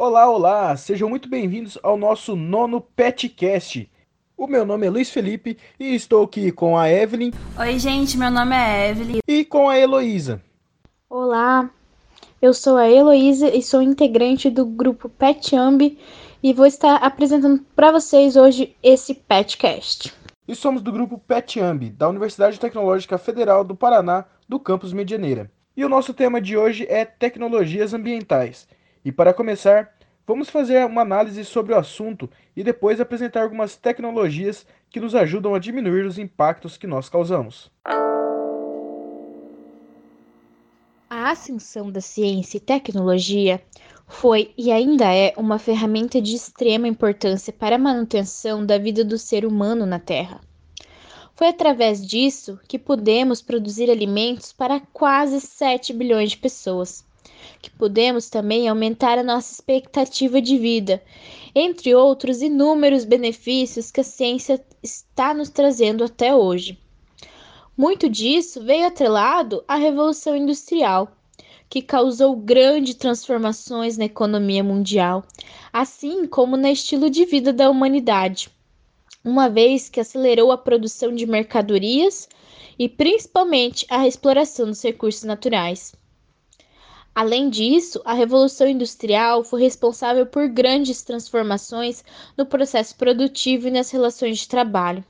Olá, olá! Sejam muito bem-vindos ao nosso nono Petcast. O meu nome é Luiz Felipe e estou aqui com a Evelyn. Oi, gente, meu nome é Evelyn. E com a Heloísa. Olá, eu sou a Heloísa e sou integrante do grupo PetAmbi e vou estar apresentando para vocês hoje esse Petcast. E somos do grupo PetAmbi, da Universidade Tecnológica Federal do Paraná, do campus Medianeira. E o nosso tema de hoje é tecnologias ambientais. E para começar, vamos fazer uma análise sobre o assunto e depois apresentar algumas tecnologias que nos ajudam a diminuir os impactos que nós causamos. A ascensão da ciência e tecnologia foi e ainda é uma ferramenta de extrema importância para a manutenção da vida do ser humano na Terra. Foi através disso que podemos produzir alimentos para quase 7 bilhões de pessoas que podemos também aumentar a nossa expectativa de vida, entre outros inúmeros benefícios que a ciência está nos trazendo até hoje. Muito disso veio atrelado à Revolução Industrial, que causou grandes transformações na economia mundial, assim como no estilo de vida da humanidade, uma vez que acelerou a produção de mercadorias e principalmente a exploração dos recursos naturais. Além disso, a Revolução Industrial foi responsável por grandes transformações no processo produtivo e nas relações de trabalho.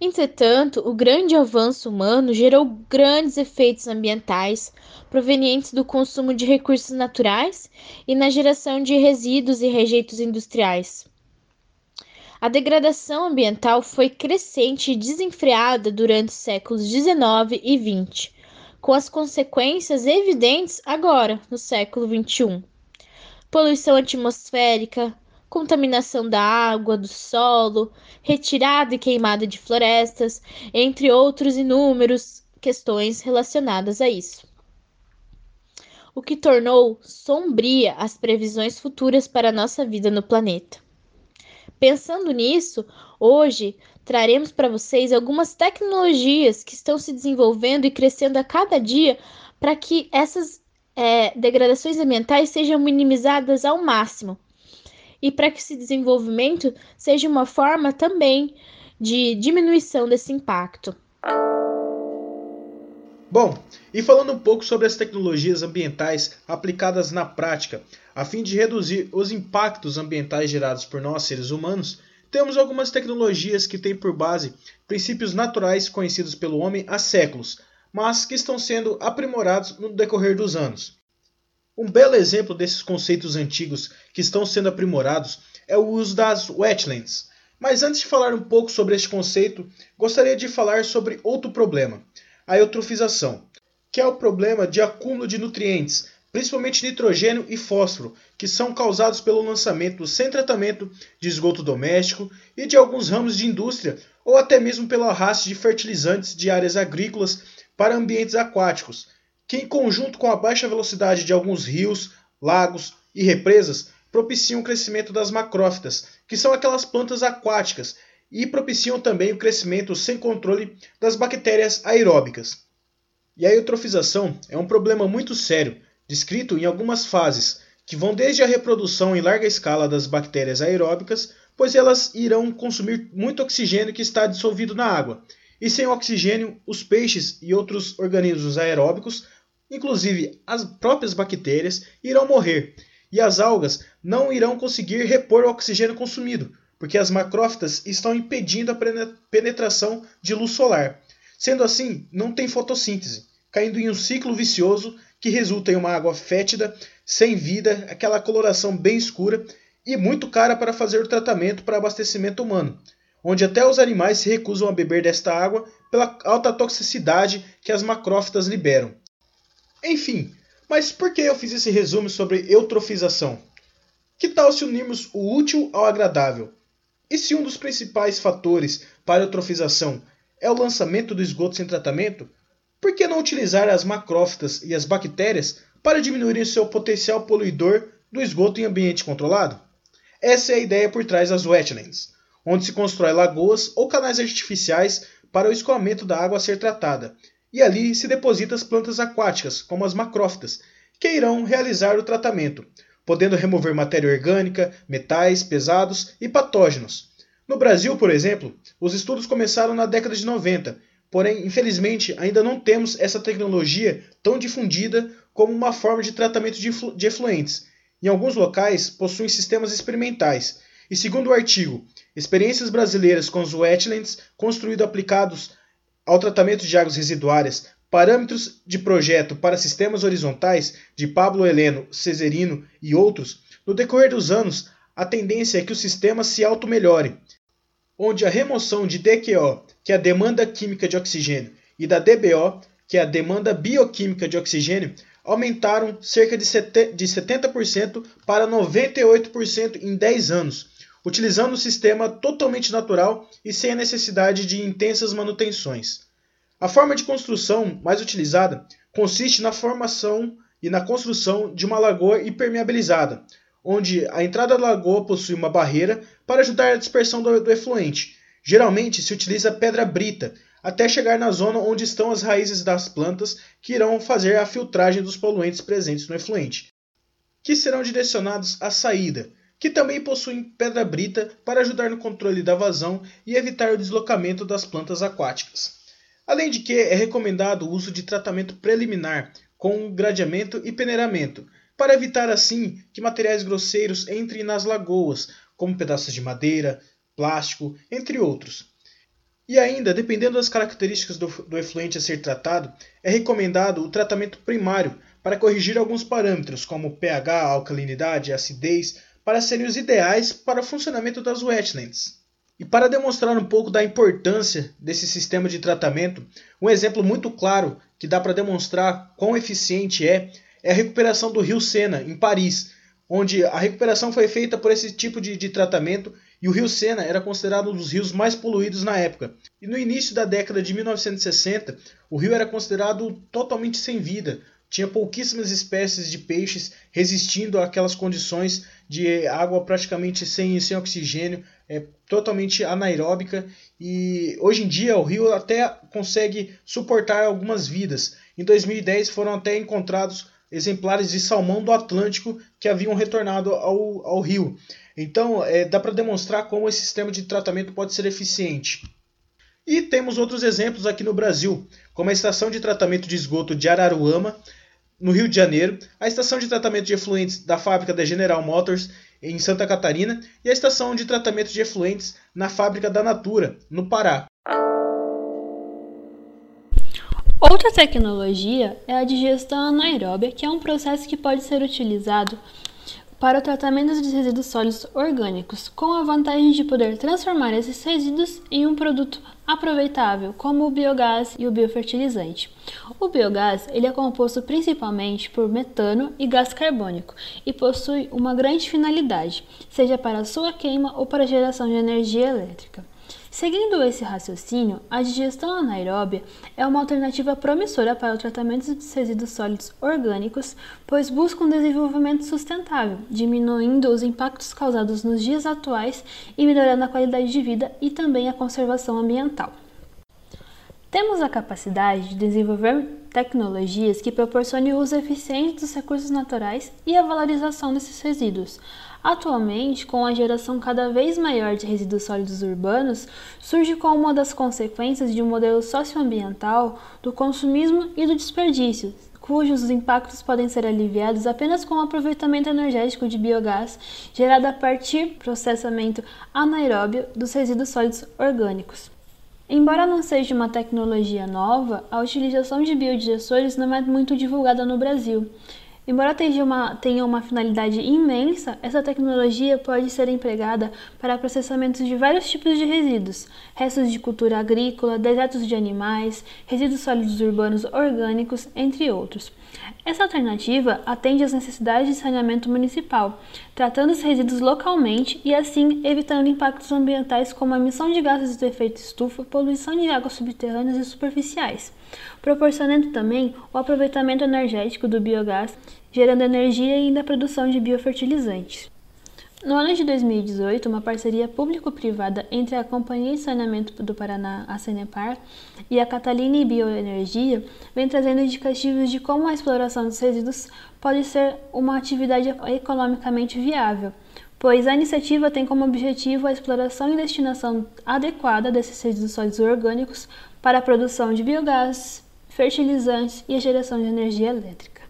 Entretanto, o grande avanço humano gerou grandes efeitos ambientais provenientes do consumo de recursos naturais e na geração de resíduos e rejeitos industriais. A degradação ambiental foi crescente e desenfreada durante os séculos XIX e XX com as consequências evidentes agora, no século XXI. Poluição atmosférica, contaminação da água, do solo, retirada e queimada de florestas, entre outros inúmeros questões relacionadas a isso. O que tornou sombria as previsões futuras para a nossa vida no planeta. Pensando nisso, hoje traremos para vocês algumas tecnologias que estão se desenvolvendo e crescendo a cada dia para que essas é, degradações ambientais sejam minimizadas ao máximo e para que esse desenvolvimento seja uma forma também de diminuição desse impacto. Bom, e falando um pouco sobre as tecnologias ambientais aplicadas na prática, a fim de reduzir os impactos ambientais gerados por nós seres humanos, temos algumas tecnologias que têm por base princípios naturais conhecidos pelo homem há séculos, mas que estão sendo aprimorados no decorrer dos anos. Um belo exemplo desses conceitos antigos que estão sendo aprimorados é o uso das wetlands. Mas antes de falar um pouco sobre este conceito, gostaria de falar sobre outro problema a eutrofização, que é o problema de acúmulo de nutrientes, principalmente nitrogênio e fósforo, que são causados pelo lançamento sem tratamento de esgoto doméstico e de alguns ramos de indústria, ou até mesmo pelo arraste de fertilizantes de áreas agrícolas para ambientes aquáticos, que em conjunto com a baixa velocidade de alguns rios, lagos e represas propiciam o crescimento das macrófitas, que são aquelas plantas aquáticas e propiciam também o crescimento sem controle das bactérias aeróbicas. E a eutrofização é um problema muito sério, descrito em algumas fases, que vão desde a reprodução em larga escala das bactérias aeróbicas, pois elas irão consumir muito oxigênio que está dissolvido na água. E sem oxigênio, os peixes e outros organismos aeróbicos, inclusive as próprias bactérias, irão morrer. E as algas não irão conseguir repor o oxigênio consumido, porque as macrófitas estão impedindo a penetração de luz solar. Sendo assim, não tem fotossíntese, caindo em um ciclo vicioso que resulta em uma água fétida, sem vida, aquela coloração bem escura e muito cara para fazer o tratamento para abastecimento humano, onde até os animais se recusam a beber desta água pela alta toxicidade que as macrófitas liberam. Enfim, mas por que eu fiz esse resumo sobre eutrofização? Que tal se unirmos o útil ao agradável? E se um dos principais fatores para a eutrofização é o lançamento do esgoto sem tratamento, por que não utilizar as macrófitas e as bactérias para diminuir seu potencial poluidor do esgoto em ambiente controlado? Essa é a ideia por trás das wetlands, onde se constrói lagoas ou canais artificiais para o escoamento da água a ser tratada, e ali se deposita as plantas aquáticas, como as macrófitas, que irão realizar o tratamento, podendo remover matéria orgânica, metais pesados e patógenos. No Brasil, por exemplo, os estudos começaram na década de 90, porém, infelizmente, ainda não temos essa tecnologia tão difundida como uma forma de tratamento de efluentes. Em alguns locais, possuem sistemas experimentais. E segundo o artigo Experiências brasileiras com os wetlands construídos aplicados ao tratamento de águas residuárias, parâmetros de projeto para sistemas horizontais de Pablo Heleno, Cesarino e outros, no decorrer dos anos, a tendência é que o sistema se auto-melhore, onde a remoção de DQO, que é a demanda química de oxigênio, e da DBO, que é a demanda bioquímica de oxigênio, aumentaram cerca de 70% para 98% em 10 anos, utilizando um sistema totalmente natural e sem a necessidade de intensas manutenções. A forma de construção mais utilizada consiste na formação e na construção de uma lagoa impermeabilizada, onde a entrada da lagoa possui uma barreira para ajudar a dispersão do, do efluente. Geralmente se utiliza pedra brita até chegar na zona onde estão as raízes das plantas que irão fazer a filtragem dos poluentes presentes no efluente, que serão direcionados à saída, que também possuem pedra brita para ajudar no controle da vazão e evitar o deslocamento das plantas aquáticas. Além de que é recomendado o uso de tratamento preliminar com gradeamento e peneiramento, para evitar assim que materiais grosseiros entrem nas lagoas, como pedaços de madeira, plástico, entre outros. E ainda, dependendo das características do, do efluente a ser tratado, é recomendado o tratamento primário para corrigir alguns parâmetros, como pH, alcalinidade, acidez, para serem os ideais para o funcionamento das wetlands. E para demonstrar um pouco da importância desse sistema de tratamento, um exemplo muito claro que dá para demonstrar quão eficiente é é a recuperação do rio Sena, em Paris, onde a recuperação foi feita por esse tipo de, de tratamento e o rio Sena era considerado um dos rios mais poluídos na época. E no início da década de 1960, o rio era considerado totalmente sem vida, tinha pouquíssimas espécies de peixes resistindo àquelas condições de água praticamente sem, sem oxigênio, é totalmente anaeróbica e hoje em dia o rio até consegue suportar algumas vidas. Em 2010 foram até encontrados exemplares de salmão do Atlântico que haviam retornado ao, ao rio. Então, é, dá para demonstrar como esse sistema de tratamento pode ser eficiente. E temos outros exemplos aqui no Brasil, como a estação de tratamento de esgoto de Araruama, no Rio de Janeiro, a estação de tratamento de efluentes da fábrica da General Motors, em Santa Catarina, e a estação de tratamento de efluentes na fábrica da Natura, no Pará. Outra tecnologia é a digestão anaeróbia, que é um processo que pode ser utilizado para o tratamento de resíduos sólidos orgânicos, com a vantagem de poder transformar esses resíduos em um produto aproveitável, como o biogás e o biofertilizante. O biogás ele é composto principalmente por metano e gás carbônico e possui uma grande finalidade, seja para sua queima ou para a geração de energia elétrica. Seguindo esse raciocínio, a digestão anaeróbia é uma alternativa promissora para o tratamento de resíduos sólidos orgânicos, pois busca um desenvolvimento sustentável, diminuindo os impactos causados nos dias atuais e melhorando a qualidade de vida e também a conservação ambiental. Temos a capacidade de desenvolver tecnologias que proporcionem o uso eficiente dos recursos naturais e a valorização desses resíduos, Atualmente, com a geração cada vez maior de resíduos sólidos urbanos, surge como uma das consequências de um modelo socioambiental do consumismo e do desperdício, cujos impactos podem ser aliviados apenas com o aproveitamento energético de biogás gerado a partir do processamento anaeróbio dos resíduos sólidos orgânicos. Embora não seja uma tecnologia nova, a utilização de biodigestores não é muito divulgada no Brasil. Embora tenha uma, tenha uma finalidade imensa, essa tecnologia pode ser empregada para processamento de vários tipos de resíduos, restos de cultura agrícola, dejetos de animais, resíduos sólidos urbanos orgânicos, entre outros. Essa alternativa atende às necessidades de saneamento municipal, tratando os resíduos localmente e assim evitando impactos ambientais como a emissão de gases de efeito estufa, poluição de águas subterrâneas e superficiais, proporcionando também o aproveitamento energético do biogás gerando energia e ainda a produção de biofertilizantes. No ano de 2018, uma parceria público-privada entre a Companhia de Saneamento do Paraná, a Sanepar, e a Catalina Bioenergia vem trazendo indicativos de como a exploração dos resíduos pode ser uma atividade economicamente viável, pois a iniciativa tem como objetivo a exploração e destinação adequada desses resíduos sólidos orgânicos para a produção de biogás, fertilizantes e a geração de energia elétrica.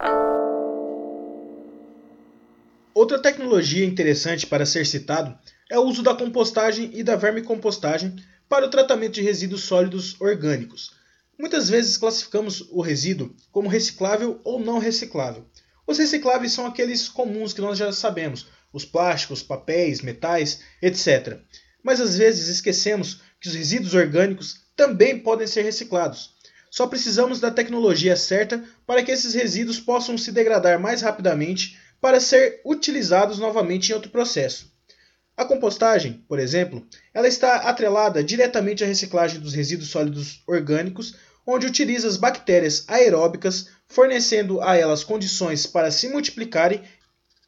Outra tecnologia interessante para ser citado é o uso da compostagem e da vermicompostagem para o tratamento de resíduos sólidos orgânicos. Muitas vezes classificamos o resíduo como reciclável ou não reciclável. Os recicláveis são aqueles comuns que nós já sabemos, os plásticos, papéis, metais, etc. Mas às vezes esquecemos que os resíduos orgânicos também podem ser reciclados. Só precisamos da tecnologia certa para que esses resíduos possam se degradar mais rapidamente para ser utilizados novamente em outro processo. A compostagem, por exemplo, ela está atrelada diretamente à reciclagem dos resíduos sólidos orgânicos, onde utiliza as bactérias aeróbicas, fornecendo a elas condições para se multiplicarem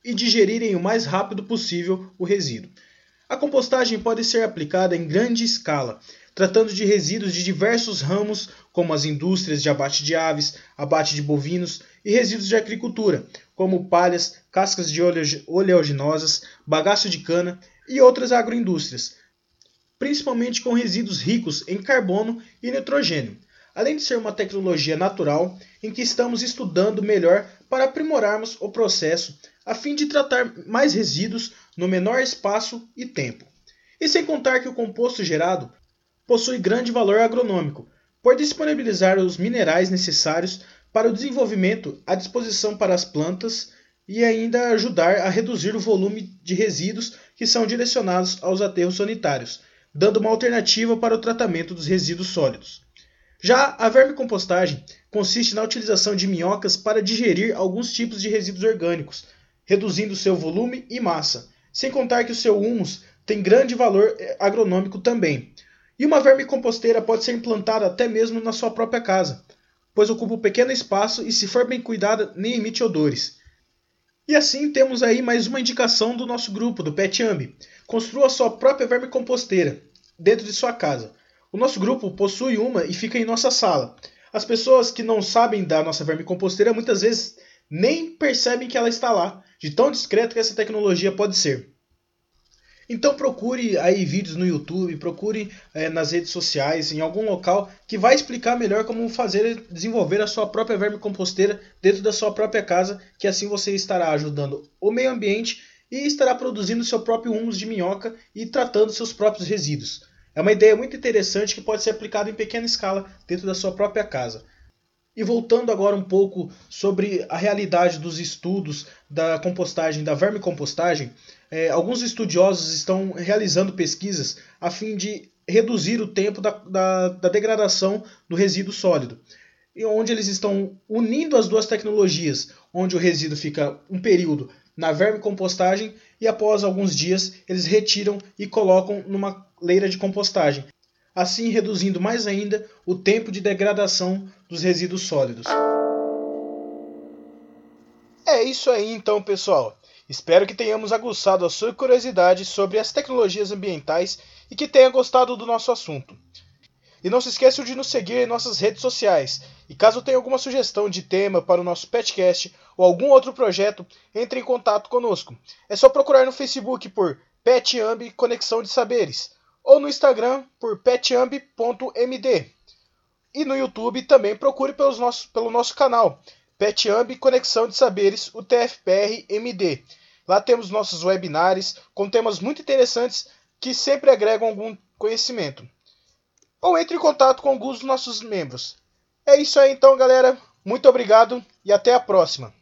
e digerirem o mais rápido possível o resíduo. A compostagem pode ser aplicada em grande escala, tratando de resíduos de diversos ramos, como as indústrias de abate de aves, abate de bovinos e resíduos de agricultura, como palhas, cascas de oleaginosas, bagaço de cana e outras agroindústrias, principalmente com resíduos ricos em carbono e nitrogênio, além de ser uma tecnologia natural em que estamos estudando melhor para aprimorarmos o processo a fim de tratar mais resíduos no menor espaço e tempo. E sem contar que o composto gerado possui grande valor agronômico, por disponibilizar os minerais necessários para o desenvolvimento à disposição para as plantas e ainda ajudar a reduzir o volume de resíduos que são direcionados aos aterros sanitários, dando uma alternativa para o tratamento dos resíduos sólidos. Já a vermicompostagem consiste na utilização de minhocas para digerir alguns tipos de resíduos orgânicos, reduzindo seu volume e massa, sem contar que o seu humus tem grande valor eh, agronômico também. E uma vermicomposteira pode ser implantada até mesmo na sua própria casa, pois ocupa um pequeno espaço e, se for bem cuidada, nem emite odores. E assim temos aí mais uma indicação do nosso grupo, do PetAmbi. Construa sua própria vermicomposteira dentro de sua casa. O nosso grupo possui uma e fica em nossa sala. As pessoas que não sabem da nossa vermicomposteira muitas vezes nem percebem que ela está lá, de tão discreto que essa tecnologia pode ser. Então procure aí vídeos no YouTube, procure é, nas redes sociais, em algum local que vai explicar melhor como fazer desenvolver a sua própria vermicomposteira dentro da sua própria casa, que assim você estará ajudando o meio ambiente e estará produzindo seu próprio humus de minhoca e tratando seus próprios resíduos. É uma ideia muito interessante que pode ser aplicada em pequena escala dentro da sua própria casa. E voltando agora um pouco sobre a realidade dos estudos da compostagem, da vermicompostagem, é, alguns estudiosos estão realizando pesquisas a fim de reduzir o tempo da, da, da degradação do resíduo sólido. E onde eles estão unindo as duas tecnologias, onde o resíduo fica um período na vermicompostagem e após alguns dias eles retiram e colocam numa leira de compostagem, assim reduzindo mais ainda o tempo de degradação dos resíduos sólidos. É isso aí então, pessoal. Espero que tenhamos aguçado a sua curiosidade sobre as tecnologias ambientais e que tenha gostado do nosso assunto. E não se esqueça de nos seguir em nossas redes sociais. E caso tenha alguma sugestão de tema para o nosso podcast ou algum outro projeto, entre em contato conosco. É só procurar no Facebook por PetAmb Conexão de Saberes ou no Instagram por petamb.md. E no YouTube também procure pelos nossos, pelo nosso canal PetAmb Conexão de Saberes, o TFPR MD. Lá temos nossos webinars com temas muito interessantes que sempre agregam algum conhecimento. Ou entre em contato com alguns dos nossos membros. É isso aí então, galera. Muito obrigado e até a próxima.